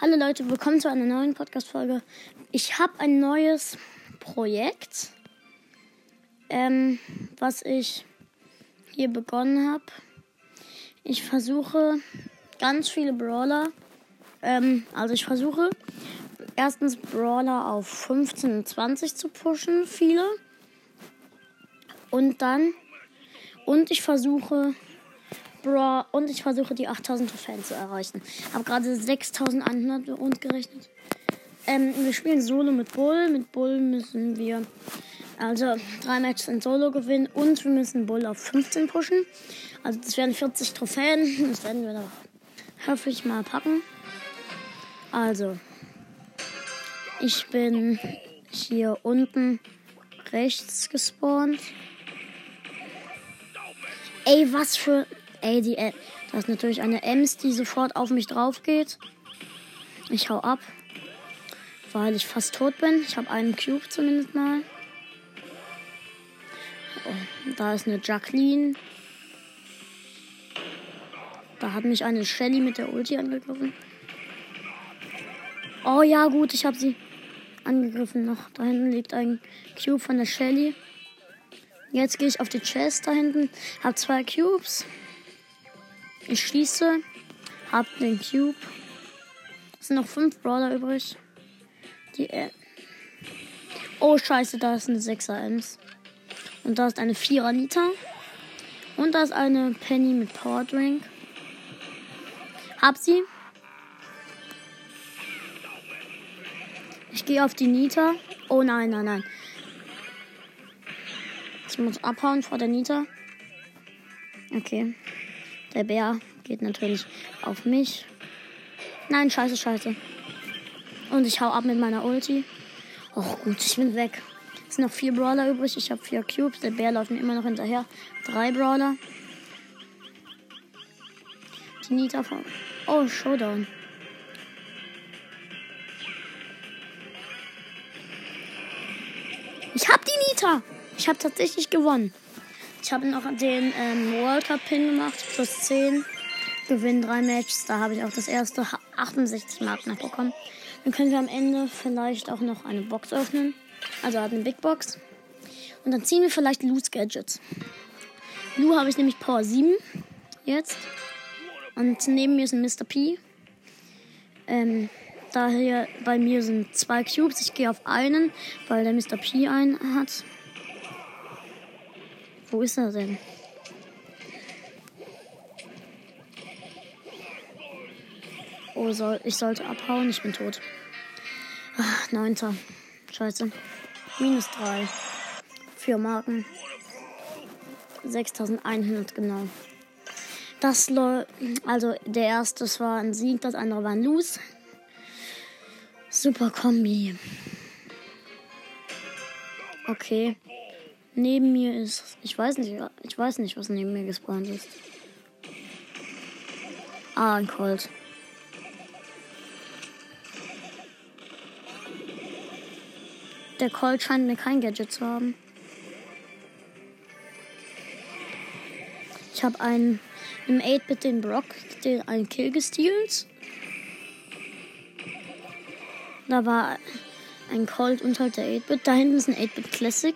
Hallo Leute, willkommen zu einer neuen Podcast-Folge. Ich habe ein neues Projekt, ähm, was ich hier begonnen habe. Ich versuche ganz viele Brawler, ähm, also ich versuche erstens Brawler auf 15 und 20 zu pushen, viele. Und dann, und ich versuche Bra und ich versuche die 8000 Trophäen zu erreichen. Habe gerade 6100 und gerechnet. Ähm, wir spielen Solo mit Bull. Mit Bull müssen wir also drei Matches in Solo gewinnen und wir müssen Bull auf 15 pushen. Also das wären 40 Trophäen. Das werden wir doch hoffentlich mal packen. Also, ich bin hier unten rechts gespawnt. Ey, was für Ey, die, äh, das ist natürlich eine Ems, die sofort auf mich drauf geht. Ich hau ab, weil ich fast tot bin. Ich habe einen Cube zumindest mal. Oh, da ist eine Jacqueline. Da hat mich eine Shelly mit der Ulti angegriffen. Oh ja, gut, ich habe sie angegriffen noch. Da hinten liegt ein Cube von der Shelly. Jetzt gehe ich auf die Chest da hinten. Hab zwei Cubes. Ich schließe. Hab den Cube. Es sind noch fünf Brawler übrig. Die. Äh oh, scheiße, da ist eine 6er Ems. Und da ist eine 4er Nita. Und da ist eine Penny mit Power Drink. Hab sie. Ich gehe auf die Nita. Oh nein, nein, nein. Ich muss abhauen vor der Nita. Okay. Der Bär geht natürlich auf mich. Nein, scheiße, scheiße. Und ich hau ab mit meiner Ulti. Och gut, ich bin weg. Es sind noch vier Brawler übrig. Ich habe vier Cubes. Der Bär läuft mir immer noch hinterher. Drei Brawler. Die Nita von. Oh, Showdown. Ich hab die Nita. Ich habe tatsächlich gewonnen. Ich habe noch den ähm, World Cup Pin gemacht, plus 10. Gewinn drei Matches. Da habe ich auch das erste 68 Marken bekommen. Dann können wir am Ende vielleicht auch noch eine Box öffnen. Also eine Big Box. Und dann ziehen wir vielleicht Lou's Gadgets. Lou habe ich nämlich Power 7 jetzt. Und neben mir ist ein Mr. P. Ähm, daher bei mir sind zwei Cubes. Ich gehe auf einen, weil der Mr. P einen hat. Wo ist er denn? Oh, soll, ich sollte abhauen. Ich bin tot. Ach, neunter. Scheiße. Minus drei. Vier Marken. 6100 genau. Das also der erste war ein Sieg, das andere war ein Lose. Super Kombi. Okay. Neben mir ist. Ich weiß nicht, ich weiß nicht, was neben mir gespawnt ist. Ah, ein Colt. Der Colt scheint mir kein Gadget zu haben. Ich habe einen im 8-Bit den Brock, den einen Kill gestealt. Da war ein Colt halt der 8-Bit. Da hinten ist ein 8-Bit Classic.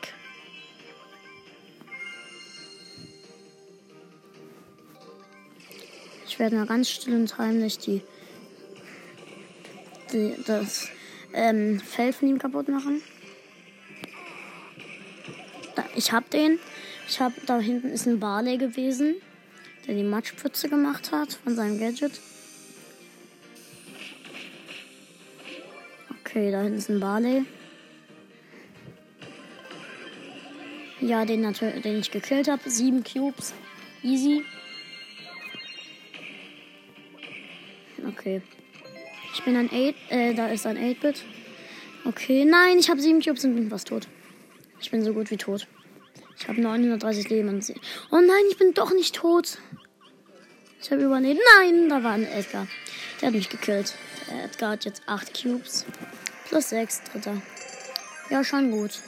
Ich werde mal ganz still und heimlich die, die das ähm, Fell von ihm kaputt machen. Da, ich hab den. Ich hab da hinten ist ein Barley gewesen, der die Matschpfütze gemacht hat von seinem Gadget. Okay, da hinten ist ein Barley. Ja, den, natürlich, den ich gekillt habe. Sieben Cubes. Easy. Okay. Ich bin ein 8, äh, da ist ein 8-Bit. Okay, nein, ich habe 7 Cubes und bin fast tot. Ich bin so gut wie tot. Ich habe 930 Leben. Oh nein, ich bin doch nicht tot. Ich habe überlebt. Nein, da war ein Edgar. Der hat mich gekillt. Der Edgar hat jetzt 8 Cubes. Plus 6, dritter. Ja, schon gut.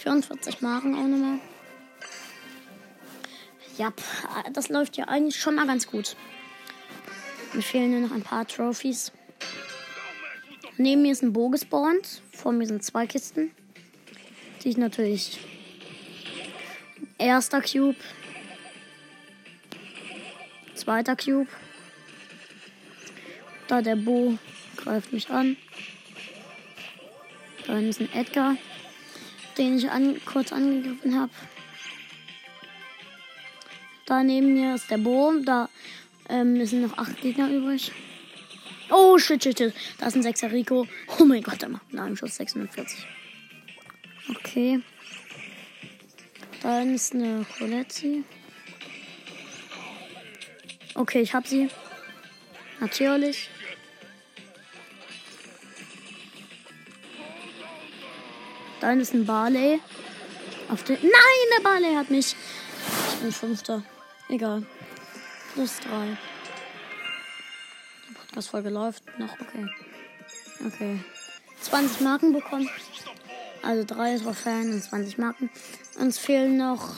44 Marken auch nochmal. Ja, das läuft ja eigentlich schon mal ganz gut. Mir fehlen nur noch ein paar Trophies. Neben mir ist ein Bo gespawnt. Vor mir sind zwei Kisten. Die ich natürlich. Erster Cube. Zweiter Cube. Da der Bo greift mich an. Da ist ein Edgar, den ich an, kurz angegriffen habe. Da neben mir ist der Bo. Da ähm, sind noch acht Gegner übrig. Oh, shit, shit, shit. Da ist ein 6er Rico. Oh mein Gott, der macht einen Schuss 46. Okay. Da ist eine Coletti. Okay, ich hab sie. Natürlich. Da ist ein Barley. Auf den. Nein, der Barley hat mich. Ich bin Fünfter. Egal. Plus drei. Der Podcast-Folge läuft noch. Okay. Okay. 20 Marken bekommen. Also drei Trophäen und 20 Marken. Uns fehlen noch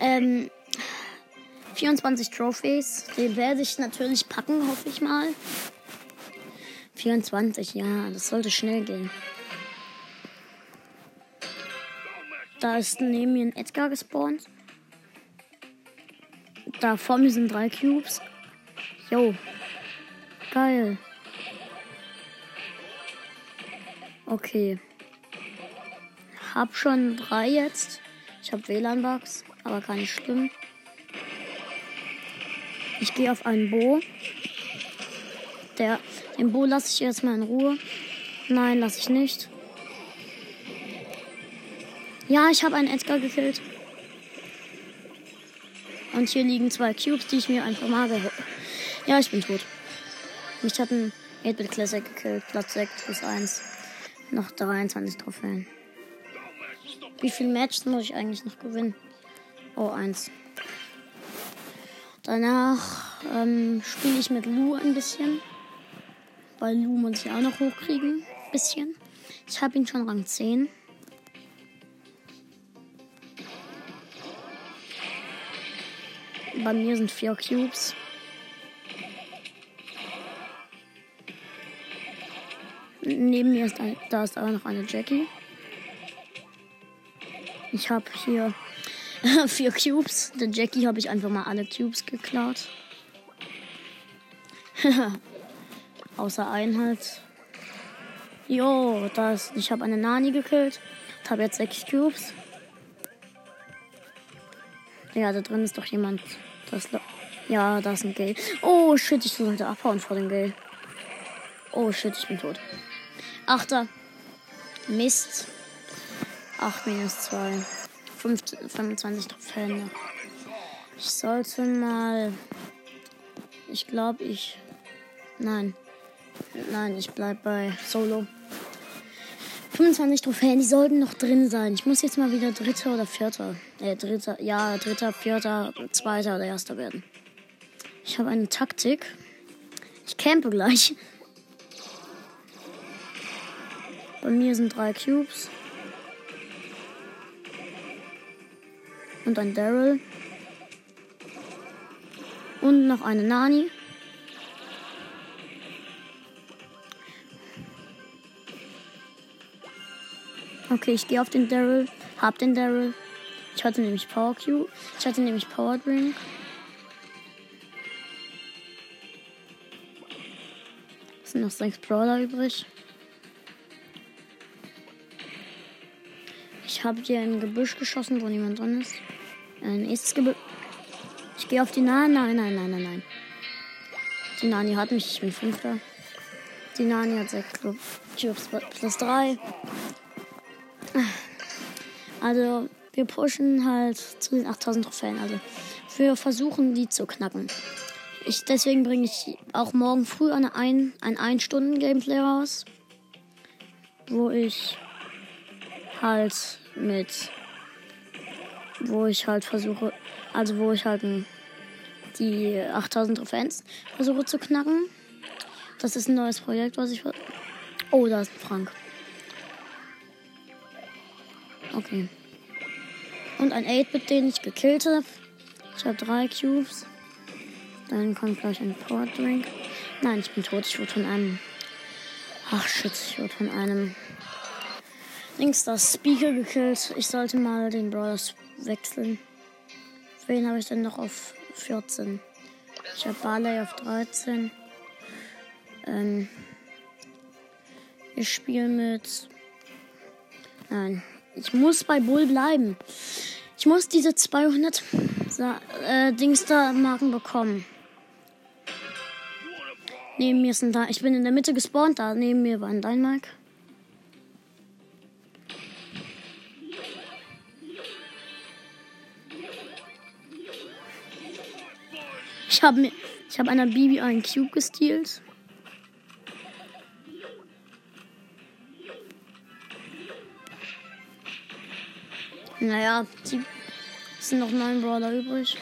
ähm, 24 Trophies. Den werde ich natürlich packen, hoffe ich mal. 24, ja, das sollte schnell gehen. Da ist neben mir ein Edgar gespawnt. Da vor mir sind drei Cubes. Yo. Geil. Okay. Hab schon drei jetzt. Ich habe WLAN-Bugs, aber gar nicht schlimm. Ich gehe auf einen Bo. Der, den Bo lasse ich jetzt mal in Ruhe. Nein, lasse ich nicht. Ja, ich habe einen Edgar gekillt. Und hier liegen zwei Cubes, die ich mir einfach mal geholt Ja, ich bin tot. Mich hat ein 8-Bit Classic gekillt. Platz 6 plus 1. Noch 23 Trophäen. Wie viele Matches muss ich eigentlich noch gewinnen? Oh, eins. Danach ähm, spiele ich mit Lu ein bisschen. Weil Lu muss ich auch noch hochkriegen. Bisschen. Ich habe ihn schon Rang 10. Bei mir sind vier Cubes. Neben mir ist ein, da ist aber noch eine Jackie. Ich habe hier vier Cubes. Der Jackie habe ich einfach mal alle Cubes geklaut. Außer einen halt. Jo, das, ich habe eine Nani gekillt. Ich habe jetzt sechs Cubes. Ja, da drin ist doch jemand. Das, ja, da ist ein Gay. Oh shit, ich sollte abhauen vor dem Gay. Oh shit, ich bin tot. Achter. Mist. 8 minus 2. 25 Trophäen. Ich sollte mal. Ich glaube, ich. Nein. Nein, ich bleib bei Solo. 25 Trophäen, die sollten noch drin sein. Ich muss jetzt mal wieder Dritter oder Vierter. Äh, Dritter, ja, Dritter, Vierter, Zweiter oder Erster werden. Ich habe eine Taktik. Ich campe gleich. Bei mir sind drei Cubes. Und ein Daryl. Und noch eine Nani. Okay, ich gehe auf den Daryl. Hab den Daryl. Ich hatte nämlich Power Q. Ich hatte nämlich Power Drink. Es sind noch sechs Brawler übrig. Ich habe hier ein Gebüsch geschossen, wo niemand drin ist. Ein nächstes Gebüsch. Ich gehe auf die Nani. Nein, nein, nein, nein, nein. Die Nani hat mich. Ich bin Fünfter. Die Nani hat sechs Cubes plus drei. Also, wir pushen halt zu den 8000 Trophäen. Also, wir versuchen, die zu knacken. Ich, deswegen bringe ich auch morgen früh eine ein, ein 1-Stunden-Gameplay raus. Wo ich halt mit. Wo ich halt versuche. Also, wo ich halt die 8000 Trophäen versuche zu knacken. Das ist ein neues Projekt, was ich. Oh, da ist Frank. Okay. Und ein 8-Bit, den ich gekillt habe. Ich habe drei Cubes. Dann kommt gleich ein Power Drink. Nein, ich bin tot. Ich wurde von einem Ach shit, ich wurde von einem links das Speaker gekillt. Ich sollte mal den Brawlers wechseln. Wen habe ich denn noch auf 14? Ich habe Barley auf 13. Ähm, ich spiele mit. Nein, ich muss bei Bull bleiben. Ich muss diese 200 äh, Dings da Marken bekommen. Neben mir ist ein da. Ich bin in der Mitte gespawnt. Da neben mir war ein Dynamite. Ich habe mir, ich habe einer Bibi einen Cube gestealt. Naja, es sind noch neun Brawler übrig.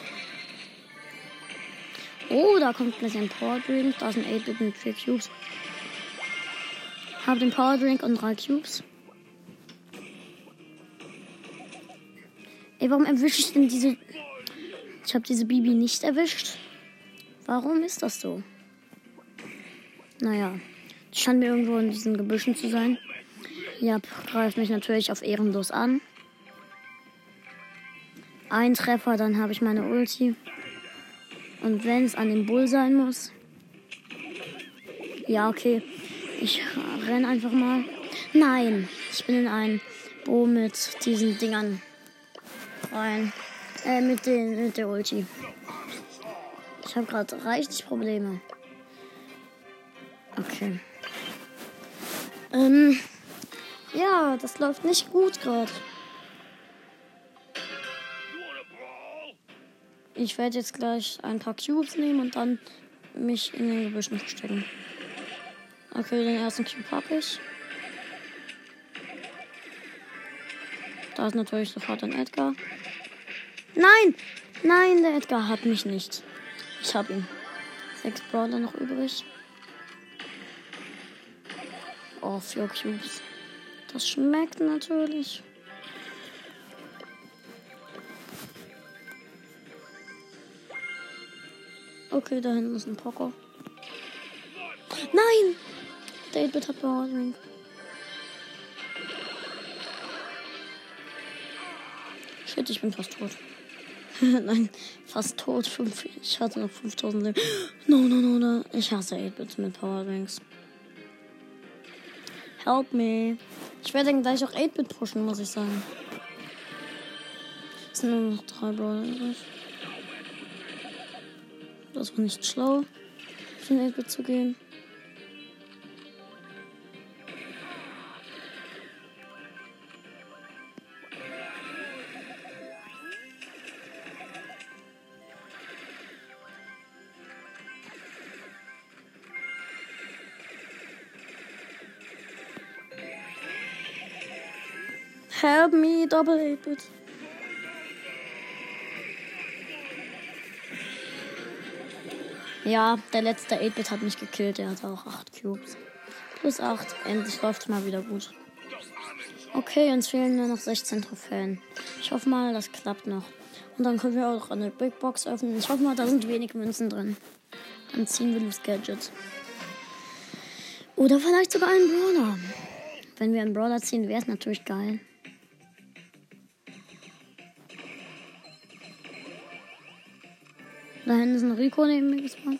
Oh, da kommt gleich ein Power Drink. Da ein 8-Bit mit 4 Cubes. Hab den Power Drink und 3 Cubes. Ey, warum erwische ich denn diese. Ich habe diese Bibi nicht erwischt. Warum ist das so? Naja, die scheint mir irgendwo in diesen Gebüschen zu sein. Ja, greift mich natürlich auf ehrenlos an. Ein Treffer, dann habe ich meine Ulti. Und wenn es an dem Bull sein muss. Ja, okay. Ich renn einfach mal. Nein, ich bin in ein Bo mit diesen Dingern rein. Äh, mit, den, mit der Ulti. Ich habe gerade richtig Probleme. Okay. Ähm, ja, das läuft nicht gut gerade. Ich werde jetzt gleich ein paar Cubes nehmen und dann mich in den Gebüschen verstecken. Okay, den ersten Cube habe ich. Da ist natürlich sofort ein Edgar. Nein! Nein, der Edgar hat mich nicht. Ich habe ihn. Sechs Brawler noch übrig. Oh, vier Cubes. Das schmeckt natürlich. Okay, da hinten ist ein Poco. Nein! Der 8-Bit hat Power Ring. Shit, ich bin fast tot. Nein, fast tot. Fünf, ich hatte noch 5000 Leben. No, no, no, no. Ich hasse 8-Bits mit Power Rings. Help me. Ich werde dann gleich auch 8-Bit pushen, muss ich sagen. Es sind nur noch drei Brawler übrig. Das war nicht schlau, für den 8-Bit zu gehen. Help me, double 8-Bit. Ja, der letzte 8-Bit hat mich gekillt. Der hatte auch 8 Cubes. Plus 8. Endlich läuft es mal wieder gut. Okay, uns fehlen nur noch 16 Trophäen. Ich hoffe mal, das klappt noch. Und dann können wir auch eine Big Box öffnen. Ich hoffe mal, da sind wenig Münzen drin. Dann ziehen wir das Gadget. Oder vielleicht sogar einen Brawler. Wenn wir einen Brawler ziehen, wäre es natürlich geil. Da hinten ist ein Rico neben mir gespawnt.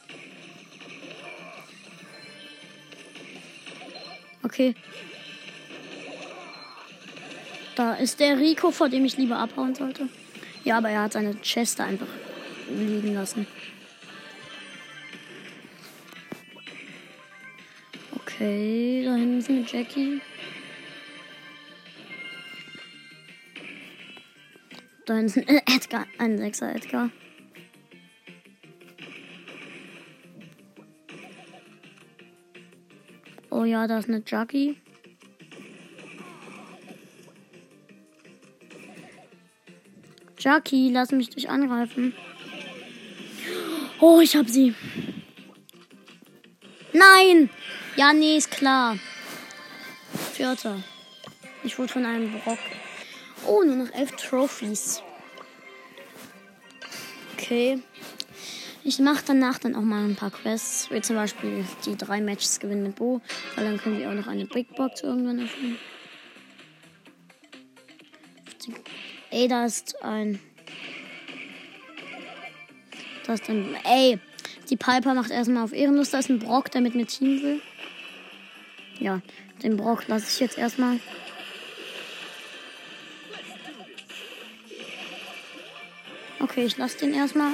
Okay. Da ist der Rico, vor dem ich lieber abhauen sollte. Ja, aber er hat seine Chester einfach liegen lassen. Okay, da hinten ist eine Jackie. Da hinten ist ein Edgar, ein Sechser Edgar. Oh ja, da ist eine Jackie. Jackie, lass mich dich angreifen. Oh, ich hab sie. Nein! Ja, nee, ist klar. Vierter. Ich wurde von einem Brock. Oh, nur noch elf Trophies. Okay. Ich mache danach dann auch mal ein paar Quests, wie zum Beispiel die drei Matches gewinnen mit Bo, weil dann können wir auch noch eine Big Box irgendwann öffnen. Ey, da ist ein. Da ist ein. Ey, die Piper macht erstmal auf Ehrenlos. Da ist ein Brock, der mit mir Team will. Ja, den Brock lasse ich jetzt erstmal. Okay, ich lasse den erstmal.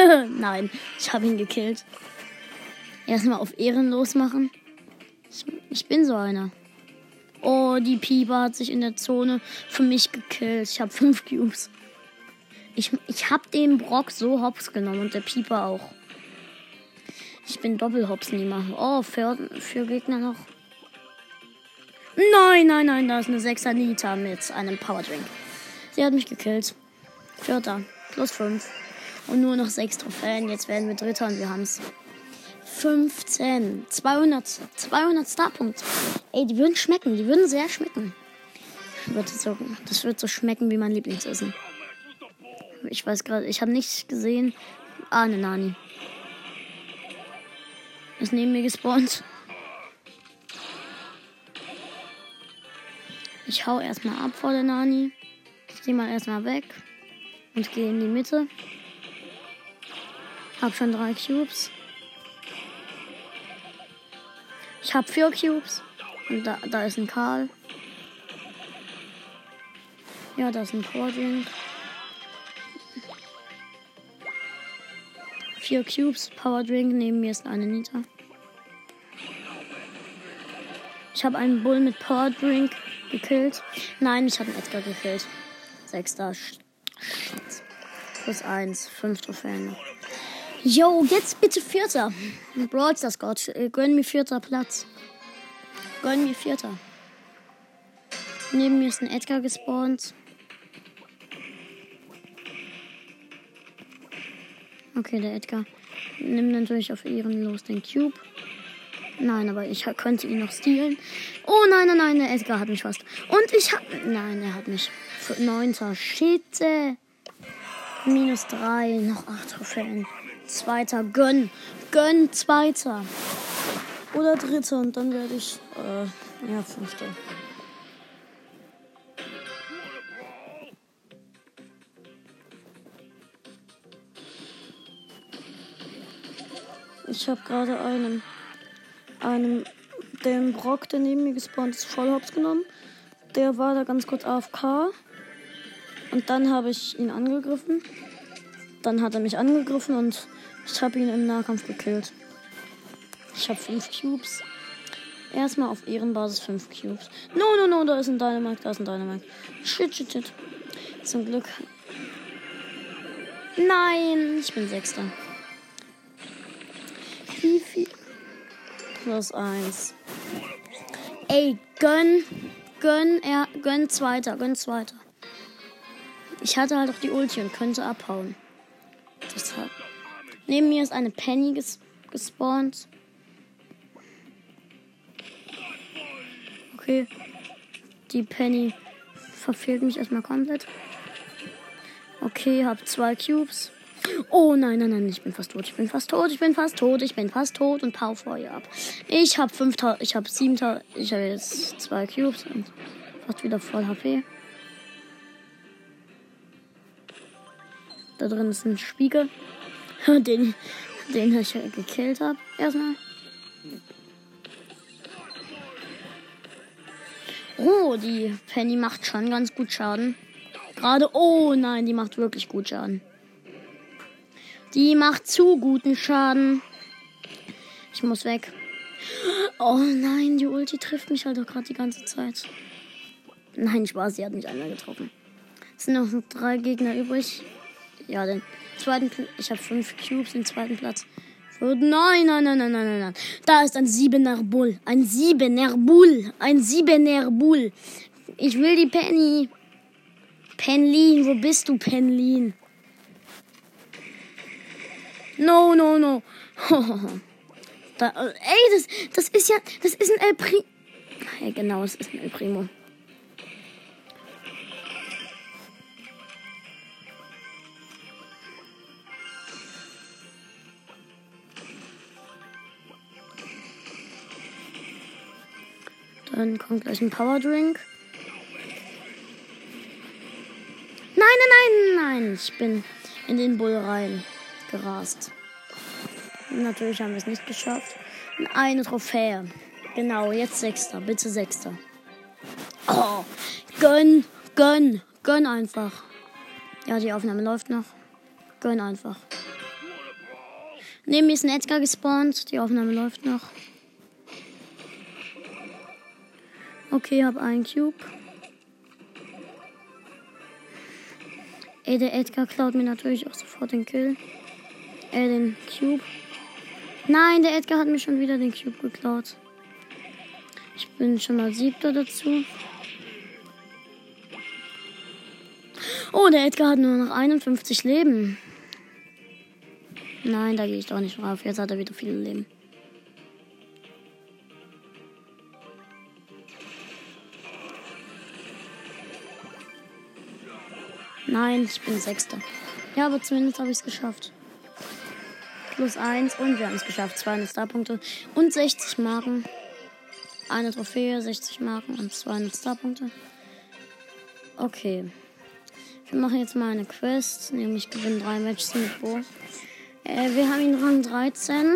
Nein, ich habe ihn gekillt. Erstmal auf ehrenlos machen. Ich, bin so einer. Oh, die Pieper hat sich in der Zone für mich gekillt. Ich habe fünf Cubes. Ich, ich habe den Brock so hops genommen und der Pieper auch. Ich bin doppelhops nehmer. Oh, für, für Gegner noch. Nein, nein, nein, da ist eine 6er Nita mit einem Powerdrink. Sie hat mich gekillt. Vierter. Plus 5. Und nur noch 6 Trophäen. Jetzt werden wir Dritter und wir haben es. 15. 200, 200 Starpunkte. Ey, die würden schmecken. Die würden sehr schmecken. Das wird so schmecken wie mein Lieblingsessen. Ich weiß gerade, ich habe nichts gesehen. Ah, eine Nani. Ist neben mir gespawnt. Ich hau erstmal ab vor der Nani. Ich geh mal erstmal weg. Und gehe in die Mitte. Hab schon drei Cubes. Ich hab vier Cubes. Und da, da ist ein Karl. Ja, da ist ein Vordrink. Vier Cubes, Power Drink. Neben mir ist eine Nita. Ich habe einen Bull mit Power Drink gekillt. Nein, ich habe einen Edgar gekillt. Sechster. Schatz. Plus eins. Fünf Trophäen. Yo, jetzt bitte Vierter. Brawl das Gott. Äh, gönn mir vierter Platz. Gönn mir Vierter. Neben mir ist ein Edgar gespawnt. Okay, der Edgar nimmt natürlich auf ehrenlos den Cube. Nein, aber ich könnte ihn noch stehlen. Oh nein, nein, nein, der Edgar hat mich fast. Und ich hab. Nein, er hat mich. Neunter. Shit. Minus drei. Noch acht Trophäen. Zweiter. Gönn. Gönn. Zweiter. Oder dritter. Und dann werde ich. Äh, ja, fünfter. Ich habe gerade einen, einen, den Brock, der neben mir gespawnt ist, voll hops genommen. Der war da ganz kurz AFK. Und dann habe ich ihn angegriffen. Dann hat er mich angegriffen und ich habe ihn im Nahkampf gekillt. Ich habe fünf Cubes. Erstmal auf Ehrenbasis fünf Cubes. No, no, no, da ist ein Dynamite, da ist ein Dynamite. Shit, shit, shit. Zum Glück. Nein, ich bin Sechster. Wie viel? Plus eins. Ey, gönn. Gönn, er, gönn zweiter, gönn zweiter. Ich hatte halt auch die Ulti und könnte abhauen. Deshalb. Neben mir ist eine Penny ges gespawnt. Okay. Die Penny verfehlt mich erstmal komplett. Okay, hab zwei Cubes. Oh nein, nein, nein, ich bin fast tot. Ich bin fast tot. Ich bin fast tot. Ich bin fast tot und pau Feuer ab. Ich habe 5000, ich habe 7000, ich habe jetzt zwei Cubes und fast wieder voll HP. Da drin ist ein Spiegel, den, den ich gekillt habe. Erstmal. Oh, die Penny macht schon ganz gut Schaden. Gerade, oh nein, die macht wirklich gut Schaden. Die macht zu guten Schaden. Ich muss weg. Oh nein, die Ulti trifft mich halt doch gerade die ganze Zeit. Nein, Spaß, sie hat mich einmal getroffen. Es sind noch drei Gegner übrig. Ja, den zweiten Pl Ich habe fünf Cubes, den zweiten Platz. Nein, nein, nein, nein, nein, nein, nein. Da ist ein siebener Bull. Ein siebener Bull. Ein siebener Bull. Ich will die Penny. Penlin, wo bist du, Penlin? No, no, no. da, ey, das, das ist ja, das ist ein El Primo. Ja, genau, es ist ein El Primo. Dann kommt gleich ein Power Drink. Nein, nein, nein, nein. Ich bin in den Bull rein gerast. Natürlich haben wir es nicht geschafft. Eine Trophäe. Genau, jetzt Sechster. Bitte Sechster. Oh, gönn, gönn, gönn einfach. Ja, die Aufnahme läuft noch. Gönn einfach. Neben mir ist ein Edgar gespawnt. Die Aufnahme läuft noch. Okay, hab einen Cube. Ey, der Edgar klaut mir natürlich auch sofort den Kill. Äh, den Cube. Nein, der Edgar hat mir schon wieder den Cube geklaut. Ich bin schon mal siebter dazu. Oh, der Edgar hat nur noch 51 Leben. Nein, da gehe ich doch nicht drauf. Jetzt hat er wieder viele Leben. Nein, ich bin Sechster. Ja, aber zumindest habe ich es geschafft. Plus 1 und wir haben es geschafft. 200 Starpunkte und 60 Marken. Eine Trophäe, 60 Marken und 200 Starpunkte. Okay. Wir machen jetzt mal eine Quest, nämlich gewinnen drei Matches mit Bo. Äh, wir haben ihn Rang 13.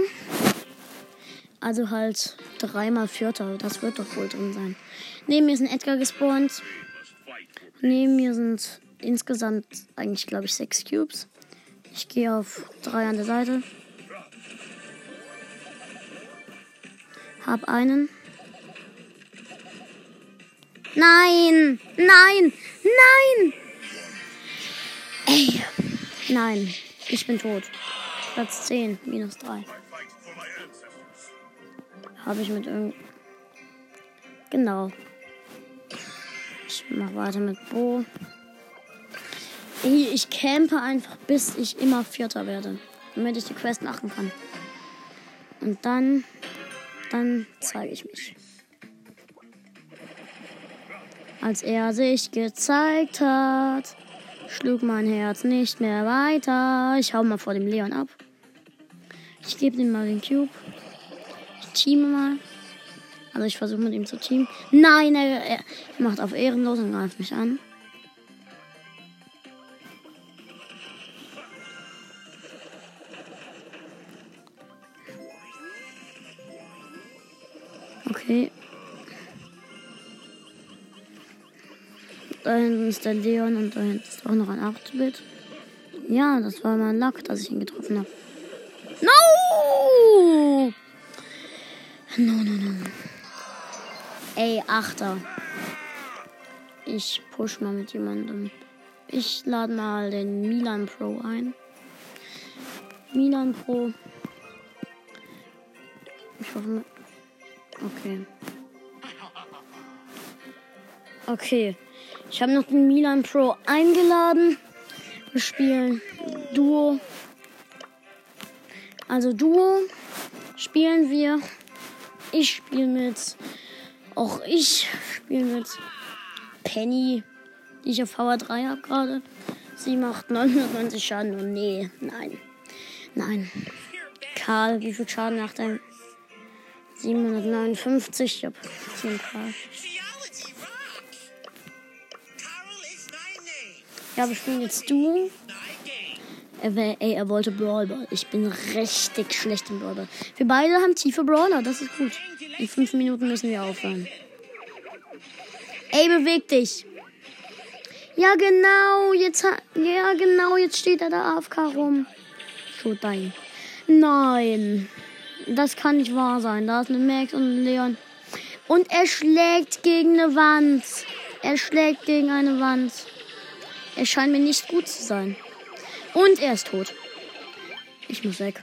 Also halt dreimal Vierter. Das wird doch wohl drin sein. Neben mir ist ein Edgar gespawnt. Neben mir sind insgesamt eigentlich, glaube ich, sechs Cubes. Ich gehe auf drei an der Seite. Hab einen. Nein! Nein! Nein! Ey! Nein, ich bin tot. Platz 10, minus 3. Habe ich mit irgend. Genau. Ich mach weiter mit Bo. Ich campe einfach, bis ich immer Vierter werde. Damit ich die Quest machen kann. Und dann. Dann zeige ich mich. Als er sich gezeigt hat, schlug mein Herz nicht mehr weiter. Ich hau mal vor dem Leon ab. Ich gebe ihm mal den Cube. Ich teame mal. Also ich versuche mit ihm zu teamen. Nein, er, er macht auf ehrenlos und greift mich an. Okay. Da hinten ist der Leon und da hinten ist auch noch ein 8-Bit. Ja, das war mein Lack, dass ich ihn getroffen habe. No! No, no, no. Ey, Achter. Ich push mal mit jemandem. Ich lade mal den Milan Pro ein. Milan Pro. Ich hoffe, Okay. Okay. Ich habe noch den Milan Pro eingeladen. Wir spielen Duo. Also Duo spielen wir. Ich spiele mit. Auch ich spiele mit Penny, die ich auf Power 3 habe gerade. Sie macht 990 Schaden und nee, nein. Nein. Karl, wie viel Schaden macht er? 759. Ich hab 10 Ja, wir spielen jetzt du. Ey, er wollte Brawlball. Ich bin richtig schlecht im Brawlball. Wir beide haben tiefe Brawler, das ist gut. In fünf Minuten müssen wir aufhören. Ey, beweg dich. Ja, genau, jetzt ja, genau, jetzt steht er da AFK rum. Schon dein. Nein. Das kann nicht wahr sein. Da ist eine Max und ein Leon. Und er schlägt gegen eine Wand. Er schlägt gegen eine Wand. Er scheint mir nicht gut zu sein. Und er ist tot. Ich muss weg.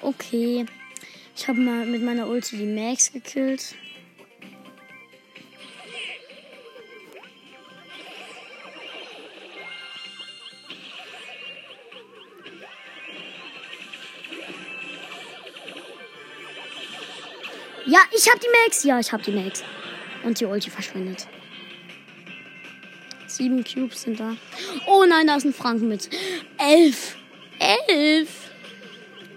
Okay. Ich habe mal mit meiner Ulti die Max gekillt. Ja, ich hab die Max. Ja, ich hab die Max. Und die Ulti verschwindet. Sieben Cubes sind da. Oh nein, da ist ein Franken mit. Elf. Elf.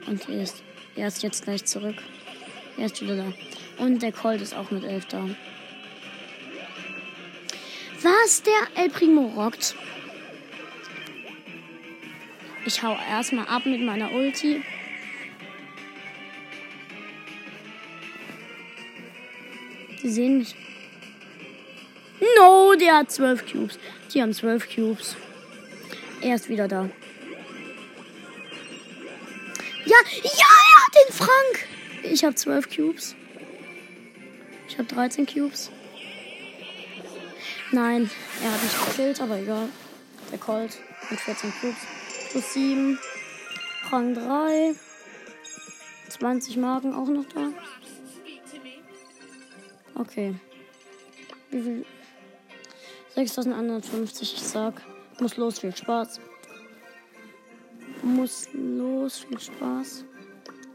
Und hier ist Er ist jetzt gleich zurück. Er ist wieder da. Und der Colt ist auch mit 11 da. Was der El Primo rockt. Ich hau erstmal ab mit meiner Ulti. Die sehen mich. No, der hat 12 Cubes. Die haben 12 Cubes. Er ist wieder da. Ja, ja, er hat den Frank. Ich habe 12 Cubes. Ich habe 13 Cubes. Nein, er hat mich gekillt, aber egal. Der Colt mit 14 Cubes. Plus 7. Rang 3. 20 Marken auch noch da. Okay. Wie viel? 6150, ich sag. Muss los, viel Spaß. Muss los, viel Spaß.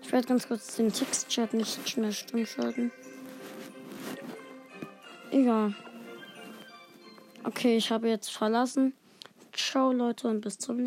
Ich werde ganz kurz den Textchat nicht schnell stumm schalten. Egal. Okay, ich habe jetzt verlassen. Ciao Leute und bis zum nächsten Mal.